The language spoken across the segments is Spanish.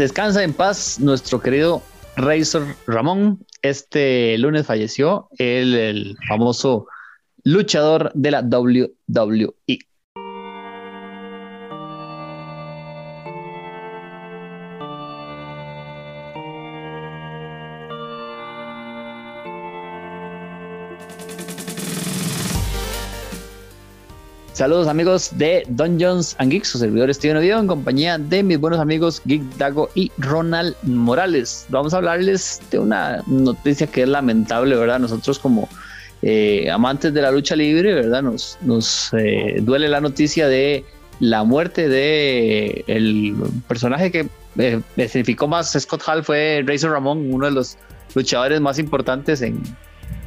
Descansa en paz nuestro querido Razor Ramón. Este lunes falleció el, el famoso luchador de la WWE. Saludos amigos de Dungeons and Geeks, su servidor Steven Oviedo en compañía de mis buenos amigos Geek Dago y Ronald Morales. Vamos a hablarles de una noticia que es lamentable, ¿verdad? Nosotros como eh, amantes de la lucha libre, ¿verdad? Nos, nos eh, duele la noticia de la muerte de el personaje que eh, significó más Scott Hall fue Razor Ramón, uno de los luchadores más importantes en,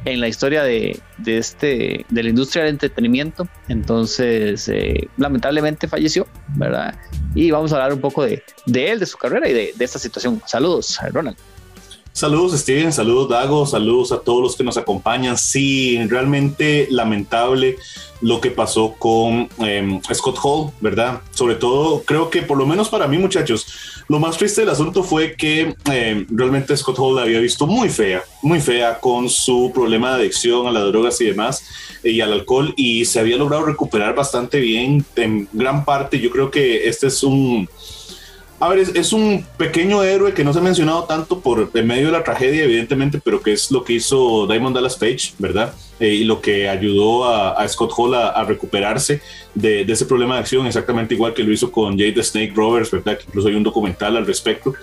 en la historia de, este, de la industria del entretenimiento. Entonces, eh, lamentablemente falleció, ¿verdad? Y vamos a hablar un poco de, él, de su carrera y de, esta situación. Saludos, Ronald. Saludos Steven, saludos Dago, saludos a todos los que nos acompañan. Sí, realmente lamentable lo que pasó con em, Scott Hall, ¿verdad? Sobre todo, creo que por lo menos para mí muchachos, lo más triste del asunto fue que em, realmente Scott Hall la había visto muy fea, muy fea con su problema de adicción a las drogas y demás y al alcohol y se había logrado recuperar bastante bien en gran parte. Yo creo que este es un a ver, es, un pequeño héroe que no se ha mencionado tanto por en medio de la tragedia, evidentemente, pero que es lo que hizo Diamond Dallas Page, ¿verdad? Eh, y lo que ayudó a, Scott Hall a, recuperarse de, ese problema de acción, exactamente igual que lo hizo con Jade Snake Roberts, ¿verdad? Que incluso hay un documental al respecto.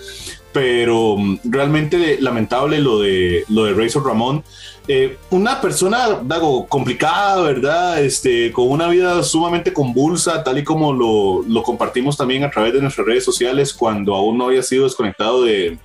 Pero mm, realmente lamentable lo de, lo de Razor Ramón. Eh, una persona, Dago, complicada, ¿verdad? Este, con una vida sumamente convulsa, tal y como lo, lo, compartimos también a través de nuestras redes sociales cuando aún no había sido desconectado de,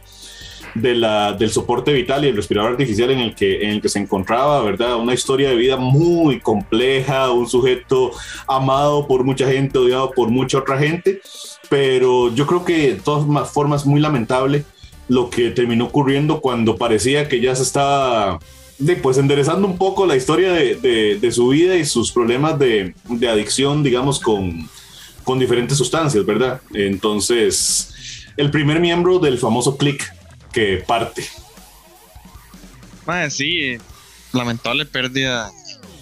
de la, del soporte vital y el respirador artificial en el, que, en el que se encontraba, ¿verdad? Una historia de vida muy compleja, un sujeto amado por mucha gente, odiado por mucha otra gente, pero yo creo que de todas formas muy lamentable lo que terminó ocurriendo cuando parecía que ya se estaba de, pues enderezando un poco la historia de, de, su vida y sus problemas de, de adicción, digamos, con, con, diferentes sustancias, ¿verdad? Entonces, el primer miembro del famoso click que parte. sí, lamentable pérdida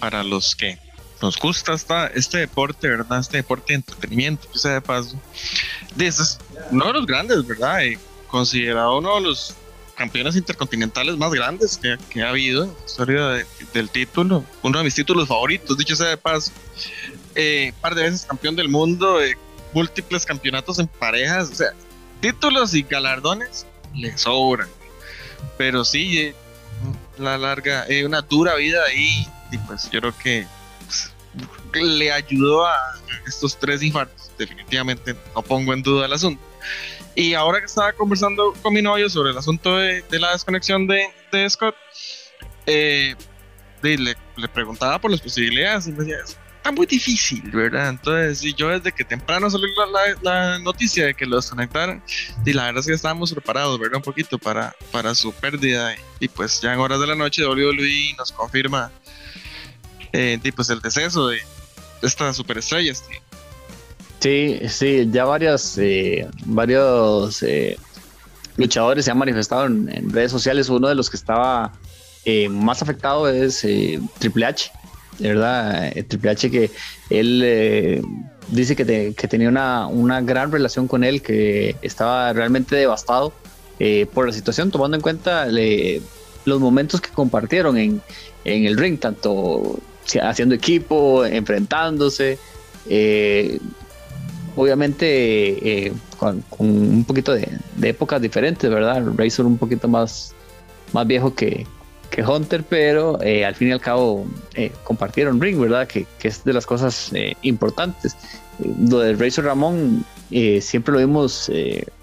para los que nos gusta este deporte, ¿verdad? Este deporte de entretenimiento, que sea de paso. De es uno de los grandes, ¿verdad? considerado uno de los campeones intercontinentales más grandes que, ha habido en la historia del título. Uno de mis títulos favoritos, dicho sea de paso. Eh, par de veces campeón del mundo, eh, múltiples campeonatos en parejas, o sea, títulos y galardones le sobran. Pero sí, eh, la larga, una dura vida ahí, y pues yo creo que pues, le ayudó a estos tres infartos. Definitivamente no pongo en duda el asunto. Y ahora que estaba conversando con mi novio sobre el asunto de, la desconexión de, Scott, eh, le, preguntaba por las posibilidades y me decía, está muy difícil, ¿verdad? Entonces, y yo desde que temprano salió la, noticia de que lo desconectaron, y la verdad es que estábamos preparados, ¿verdad? Un poquito para, para su pérdida. Y, pues ya en horas de la noche WWE nos confirma eh, pues el deceso de esta superestrella. Este, Sí, sí, ya varias, eh, varios eh, luchadores se han manifestado en, redes sociales. Uno de los que estaba más afectado es Triple H, de verdad. Triple H que él dice que, tenía una, una, gran relación con él, que estaba realmente devastado por la situación, tomando en cuenta los momentos que compartieron en, en el ring, tanto haciendo equipo, enfrentándose. Eh, obviamente eh, con, un poquito de, épocas diferentes, ¿verdad? Razor un poquito más, más viejo que, Hunter, pero eh, al fin y al cabo eh, compartieron ring, ¿verdad? Que, que, es de las cosas importantes. lo de Razor Ramón siempre lo vimos,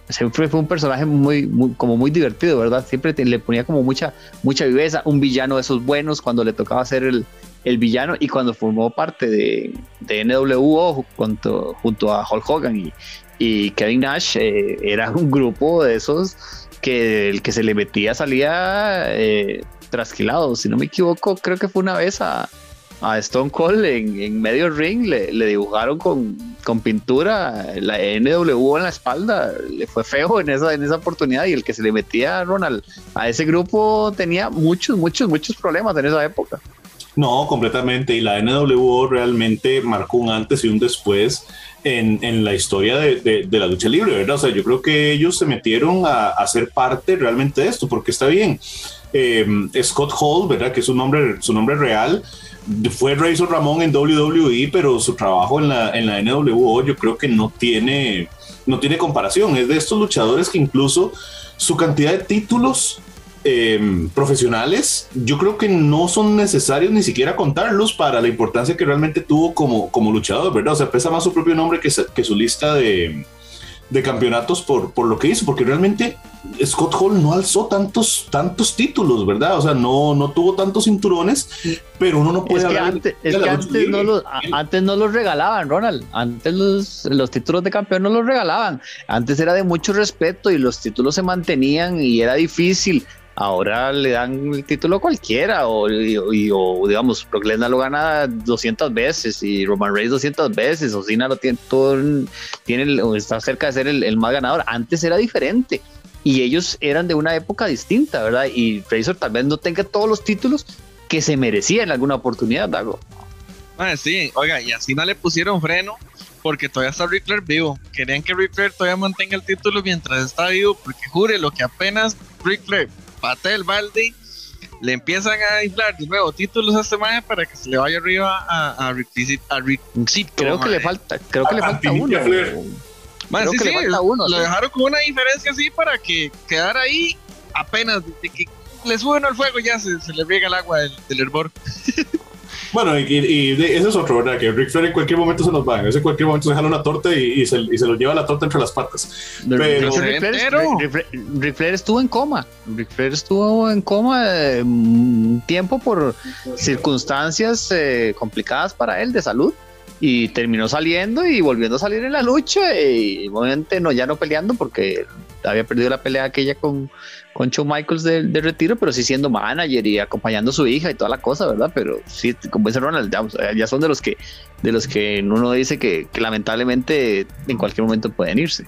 siempre fue un personaje muy, como muy divertido, ¿verdad? Siempre le ponía como mucha, mucha viveza, un villano de esos buenos cuando le tocaba hacer el, el villano y cuando formó parte de, de NWO junto, junto a Hulk Hogan y, y Kevin Nash, eh, era un grupo de esos que el que se le metía salía eh, trasquilado. Si no me equivoco, creo que fue una vez a, a Stone Cold en, medio ring, le, dibujaron con, con, pintura la NWO en la espalda, le fue feo en esa, en esa oportunidad y el que se le metía a Ronald a ese grupo tenía muchos, muchos, muchos problemas en esa época. No, completamente. Y la NWO realmente marcó un antes y un después en, en la historia de, de, la lucha libre, ¿verdad? O sea, yo creo que ellos se metieron a, a ser parte realmente de esto, porque está bien. Eh, Scott Hall, ¿verdad? Que es su nombre, su nombre real. Fue Razor Ramón en WWE, pero su trabajo en la, en la NWO yo creo que no tiene, no tiene comparación. Es de estos luchadores que incluso su cantidad de títulos Em, profesionales, yo creo que no son necesarios ni siquiera contarlos para la importancia que realmente tuvo como, como luchador, ¿verdad? O sea, pesa más su propio nombre que su lista de, de campeonatos por, por lo que hizo, porque realmente Scott Hall no alzó tantos, tantos títulos, ¿verdad? O sea, no, no tuvo tantos cinturones, pero uno no puede... Es que, antes, es que antes, no los, antes, no los, regalaban, Ronald. Antes los, los títulos de campeón no los regalaban. Antes era de mucho respeto y los títulos se mantenían y era difícil ahora le dan el título a cualquiera o, digamos Brock Lesnar lo gana 200 veces y Roman Reigns 200 veces o Cena lo tiene todo tiene o está cerca de ser el, más ganador. Antes era diferente y ellos eran de una época distinta verdad y Fraser tal vez no tenga todos los títulos que se merecía en alguna oportunidad Dago. Ah, sí oiga y así no le pusieron freno porque todavía está Ric Flair vivo. Querían que Ric Flair todavía mantenga el título mientras está vivo, porque jure lo que apenas Ric Flair pata el balde, le empiezan a inflar de nuevo títulos a este maje para que se le vaya arriba a, a, a Creo que le falta, creo que le falta uno. Sí, sí, uno, lo dejaron con una diferencia así para que quedara ahí apenas de que le suben al fuego ya se, se le riega el agua del, del hervor. Bueno, y, y, eso es otro, ¿verdad? Que Rick Flair en cualquier momento se nos va. En cualquier momento se jala una torta y, se, y se lo lleva la torta entre las patas. Pero Rick Flair, estuvo en coma. Rick Flair estuvo en coma eh, un tiempo por circunstancias eh, complicadas para él de salud y terminó saliendo y volviendo a salir en la lucha y obviamente no ya no peleando porque había perdido la pelea aquella con, con Shawn Michaels de, retiro, pero sí siendo manager y acompañando a su hija y toda la cosa, ¿verdad? Pero sí, como dice Ronald, ya, son de los que de los que uno dice que, lamentablemente en cualquier momento pueden irse.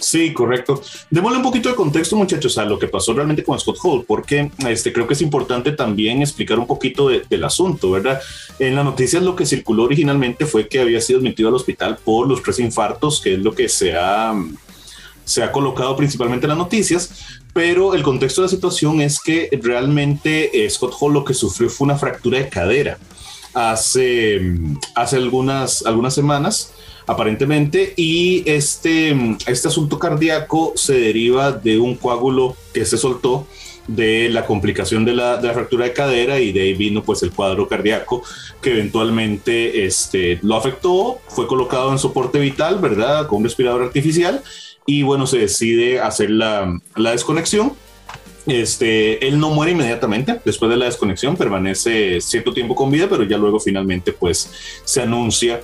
Sí, correcto. Démosle un poquito de contexto, muchachos, a lo que pasó realmente con Scott Hall, porque este, creo que es importante también explicar un poquito del asunto, ¿verdad? En la noticia lo que circuló originalmente fue que había sido admitido al hospital por los tres infartos, que es lo que se ha se ha colocado principalmente en las noticias, pero el contexto de la situación es que realmente eh, Scott Hall lo que sufrió fue una fractura de cadera hace, hace algunas, algunas semanas aparentemente, y este, este asunto cardíaco se deriva de un coágulo que se soltó de la complicación de la, de la, fractura de cadera y de ahí vino pues el cuadro cardíaco que eventualmente este, lo afectó, fue colocado en soporte vital, ¿verdad? Con un respirador artificial y bueno, se decide hacer la, la desconexión. Este, él no muere inmediatamente después de la desconexión, permanece cierto tiempo con vida, pero ya luego finalmente pues se anuncia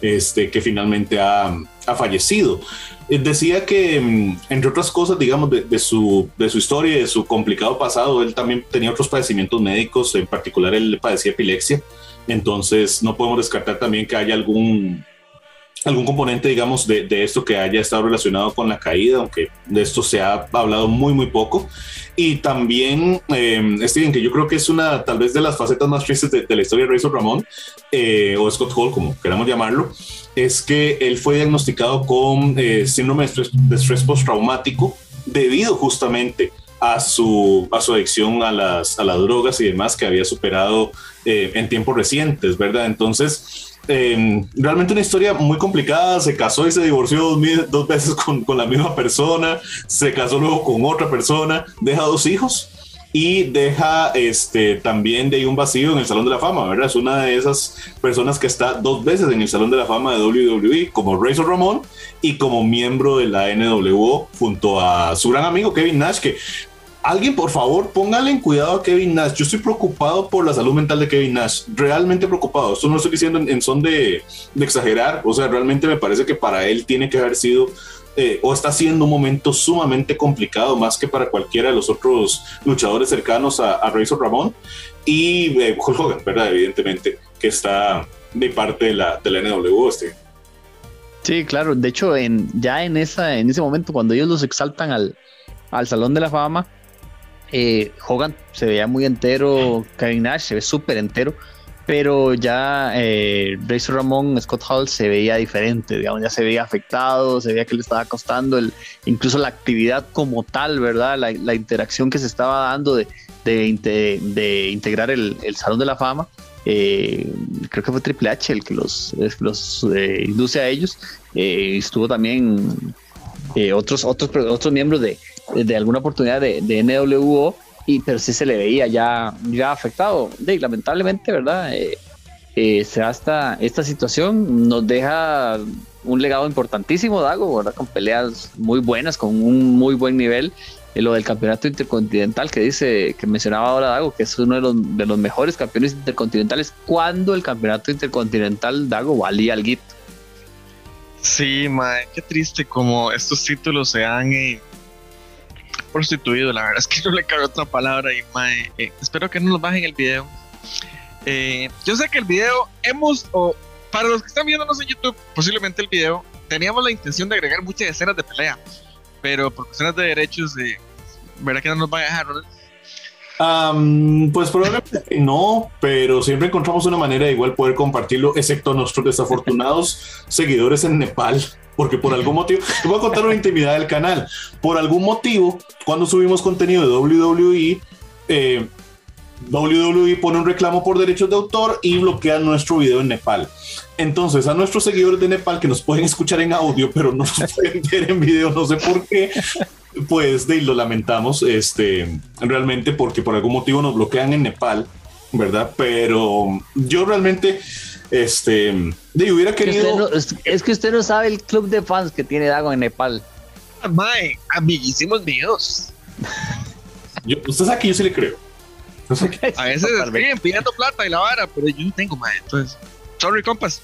este, que finalmente ha, ha fallecido. Eh, decía que, mm, entre otras cosas, digamos, de, de, su, de su historia de su complicado pasado, él también tenía otros padecimientos médicos, en particular él padecía epilepsia, entonces no podemos descartar también que haya algún algún componente, digamos, de, de, esto que haya estado relacionado con la caída, aunque de esto se ha hablado muy, muy poco. Y también, eh, Steven, que yo creo que es una, tal vez, de las facetas más tristes de, la historia de Razor Ramón, eh, o Scott Hall, como queramos llamarlo, es que él fue diagnosticado con eh, síndrome de estrés, postraumático debido justamente a su, a su adicción a las, a las drogas y demás que había superado eh, en tiempos recientes, ¿verdad? Entonces, Em, realmente una historia muy complicada. Se casó y se divorció dos, veces con, con, la misma persona, se casó luego con otra persona, deja dos hijos y deja este, también de ahí un vacío en el Salón de la Fama, ¿verdad? Es una de esas personas que está dos veces en el Salón de la Fama de WWE como Razor Ramón y como miembro de la NWO junto a su gran amigo Kevin Nash, que alguien por favor póngale en cuidado a Kevin Nash. Yo estoy preocupado por la salud mental de Kevin Nash, realmente preocupado. Esto no estoy diciendo en, son de, exagerar, o sea, realmente me parece que para él tiene que haber sido eh, o está siendo un momento sumamente complicado, más que para cualquiera de los otros luchadores cercanos a, a Razor Ramón y eh, Hulk Hogan, ¿verdad? Evidentemente. que está de parte de la, de la NWO. Este. Sí, claro. De hecho, en, ya en, esa, en ese momento, cuando ellos los exaltan al, al Salón de la Fama, eh, Hogan se veía muy entero, Kevin Nash se ve súper entero, pero ya eh, Razor Ramón, Scott Hall se veía diferente, digamos, ya se veía afectado, se veía que le estaba costando el, incluso la actividad como tal, ¿verdad? La, interacción que se estaba dando de, integrar el, Salón de la Fama eh, creo que fue Triple H el que los, eh, induce a ellos. Estuvo también otros, otros, otros miembros de, de alguna oportunidad de, de, NWO, y, pero sí se le veía ya, ya afectado. De, lamentablemente, ¿verdad? se hasta esta situación nos deja un legado importantísimo, Dago, ¿verdad? Con peleas muy buenas, con un muy buen nivel lo del campeonato intercontinental que dice, que mencionaba ahora Dago, que es uno de los, de los mejores campeones intercontinentales, cuando el campeonato intercontinental Dago valía al guito. Sí, mae, qué triste como estos títulos se han eh, prostituido, la verdad es que no le cabe otra palabra y mae, eh, espero que no nos bajen el video. Eh, yo sé que el video hemos, o para los que están viéndonos en YouTube, posiblemente el video, teníamos la intención de agregar muchas escenas de pelea, pero por cuestiones de derechos de, ¿Verdad que no nos va a dejar, pues probablemente no, pero siempre encontramos una manera de igual poder compartirlo, excepto nuestros desafortunados seguidores en Nepal, porque por algún motivo, te voy a contar una intimidad del canal, por algún motivo, cuando subimos contenido de WWE, eh, WWE pone un reclamo por derechos de autor y bloquea nuestro video en Nepal. Entonces, a nuestros seguidores de Nepal que nos pueden escuchar en audio, pero no nos pueden ver en video, no sé por qué, pues de lo lamentamos, este, realmente porque por algún motivo nos bloquean en Nepal, ¿verdad? Pero yo realmente, este, de hubiera querido... Es que, usted no sabe el club de fans que tiene Dago en Nepal. Mae, amiguísimos míos. Yo, usted sabe que yo sí le creo. A veces escriben pidiendo plata y la vara, pero yo no tengo, mae. Entonces, sorry, compas.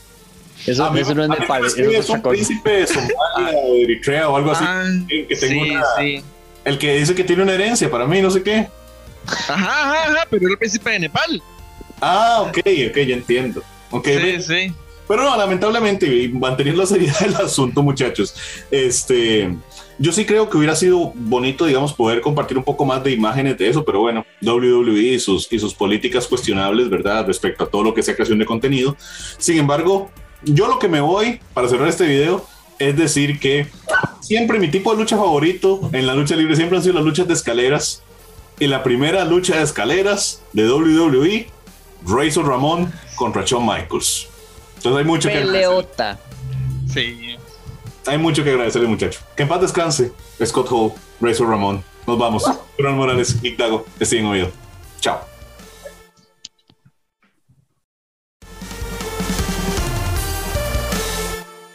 Eso, no es Nepal. Es, un príncipe de Somalia o de Eritrea o algo así. Ah, que tengo El que dice que tiene una herencia para mí, no sé qué. Ajá, ajá, ajá, pero era el príncipe de Nepal. Ah, ok, ok, ya entiendo. Okay, sí, sí. Pero no, lamentablemente, y manteniendo la seriedad del asunto, muchachos, este, yo sí creo que hubiera sido bonito, digamos, poder compartir un poco más de imágenes de eso, pero bueno, WWE y sus, y sus políticas cuestionables, ¿verdad? Respecto a todo lo que sea creación de contenido. Sin embargo, yo lo que me voy para cerrar este video es decir que siempre mi tipo de lucha favorito en la lucha libre siempre han sido las luchas de escaleras. Y la primera lucha de escaleras de WWE, Razor Ramón contra Shawn Michaels. Entonces hay mucho Peleota. que Sí. Hay mucho que agradecerle, muchacho. Que en paz descanse. Scott Hall, Razor Ramón. Nos vamos. Bruno Morales, Nick Dago, en oído. Chao.